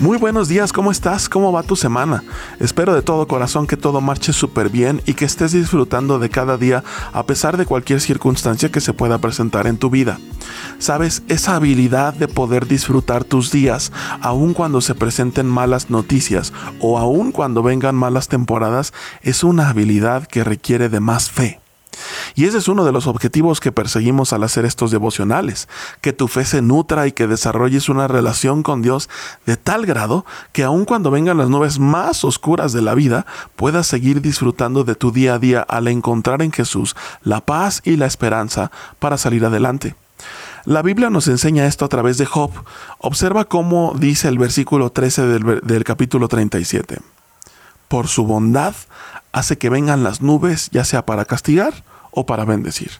Muy buenos días, ¿cómo estás? ¿Cómo va tu semana? Espero de todo corazón que todo marche súper bien y que estés disfrutando de cada día a pesar de cualquier circunstancia que se pueda presentar en tu vida. Sabes, esa habilidad de poder disfrutar tus días aun cuando se presenten malas noticias o aun cuando vengan malas temporadas es una habilidad que requiere de más fe. Y ese es uno de los objetivos que perseguimos al hacer estos devocionales, que tu fe se nutra y que desarrolles una relación con Dios de tal grado que aun cuando vengan las nubes más oscuras de la vida, puedas seguir disfrutando de tu día a día al encontrar en Jesús la paz y la esperanza para salir adelante. La Biblia nos enseña esto a través de Job. Observa cómo dice el versículo 13 del, del capítulo 37. Por su bondad hace que vengan las nubes, ya sea para castigar o para bendecir.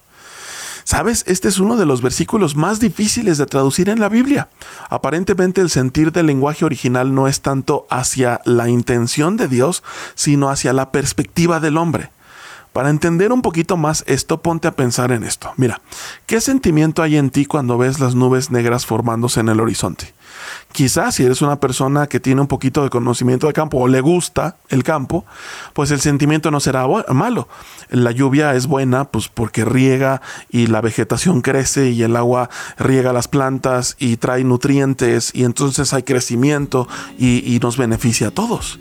Sabes, este es uno de los versículos más difíciles de traducir en la Biblia. Aparentemente el sentir del lenguaje original no es tanto hacia la intención de Dios, sino hacia la perspectiva del hombre. Para entender un poquito más esto, ponte a pensar en esto. Mira, ¿qué sentimiento hay en ti cuando ves las nubes negras formándose en el horizonte? Quizás si eres una persona que tiene un poquito de conocimiento de campo o le gusta el campo, pues el sentimiento no será malo. La lluvia es buena pues porque riega y la vegetación crece y el agua riega las plantas y trae nutrientes y entonces hay crecimiento y, y nos beneficia a todos.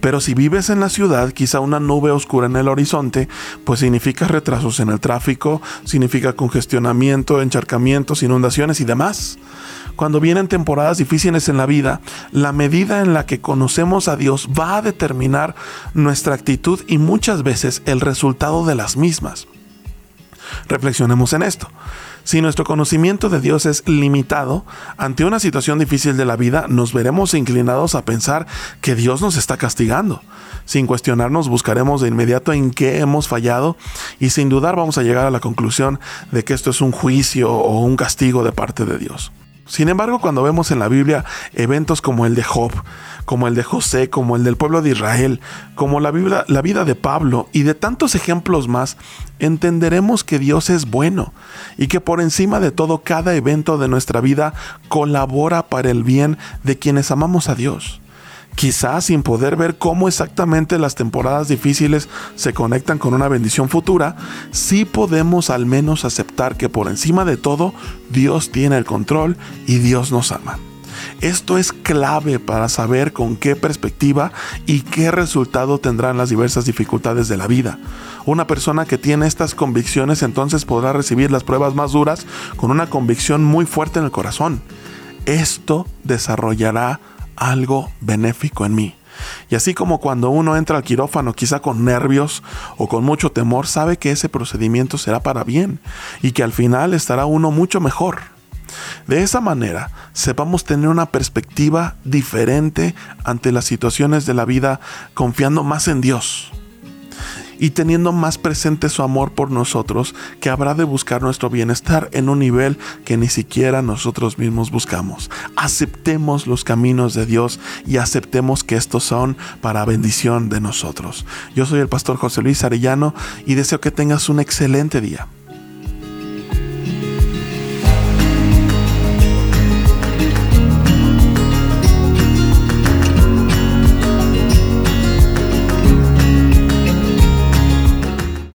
Pero si vives en la ciudad, quizá una nube oscura en el horizonte, pues significa retrasos en el tráfico, significa congestionamiento, encharcamientos, inundaciones y demás. Cuando vienen temporadas difíciles en la vida, la medida en la que conocemos a Dios va a determinar nuestra actitud y muchas veces el resultado de las mismas. Reflexionemos en esto. Si nuestro conocimiento de Dios es limitado, ante una situación difícil de la vida nos veremos inclinados a pensar que Dios nos está castigando. Sin cuestionarnos buscaremos de inmediato en qué hemos fallado y sin dudar vamos a llegar a la conclusión de que esto es un juicio o un castigo de parte de Dios. Sin embargo, cuando vemos en la Biblia eventos como el de Job, como el de José, como el del pueblo de Israel, como la, la vida de Pablo y de tantos ejemplos más, entenderemos que Dios es bueno y que por encima de todo cada evento de nuestra vida colabora para el bien de quienes amamos a Dios quizás sin poder ver cómo exactamente las temporadas difíciles se conectan con una bendición futura, sí podemos al menos aceptar que por encima de todo Dios tiene el control y Dios nos ama. Esto es clave para saber con qué perspectiva y qué resultado tendrán las diversas dificultades de la vida. Una persona que tiene estas convicciones entonces podrá recibir las pruebas más duras con una convicción muy fuerte en el corazón. Esto desarrollará algo benéfico en mí. Y así como cuando uno entra al quirófano quizá con nervios o con mucho temor, sabe que ese procedimiento será para bien y que al final estará uno mucho mejor. De esa manera, sepamos tener una perspectiva diferente ante las situaciones de la vida, confiando más en Dios y teniendo más presente su amor por nosotros, que habrá de buscar nuestro bienestar en un nivel que ni siquiera nosotros mismos buscamos. Aceptemos los caminos de Dios y aceptemos que estos son para bendición de nosotros. Yo soy el pastor José Luis Arellano y deseo que tengas un excelente día.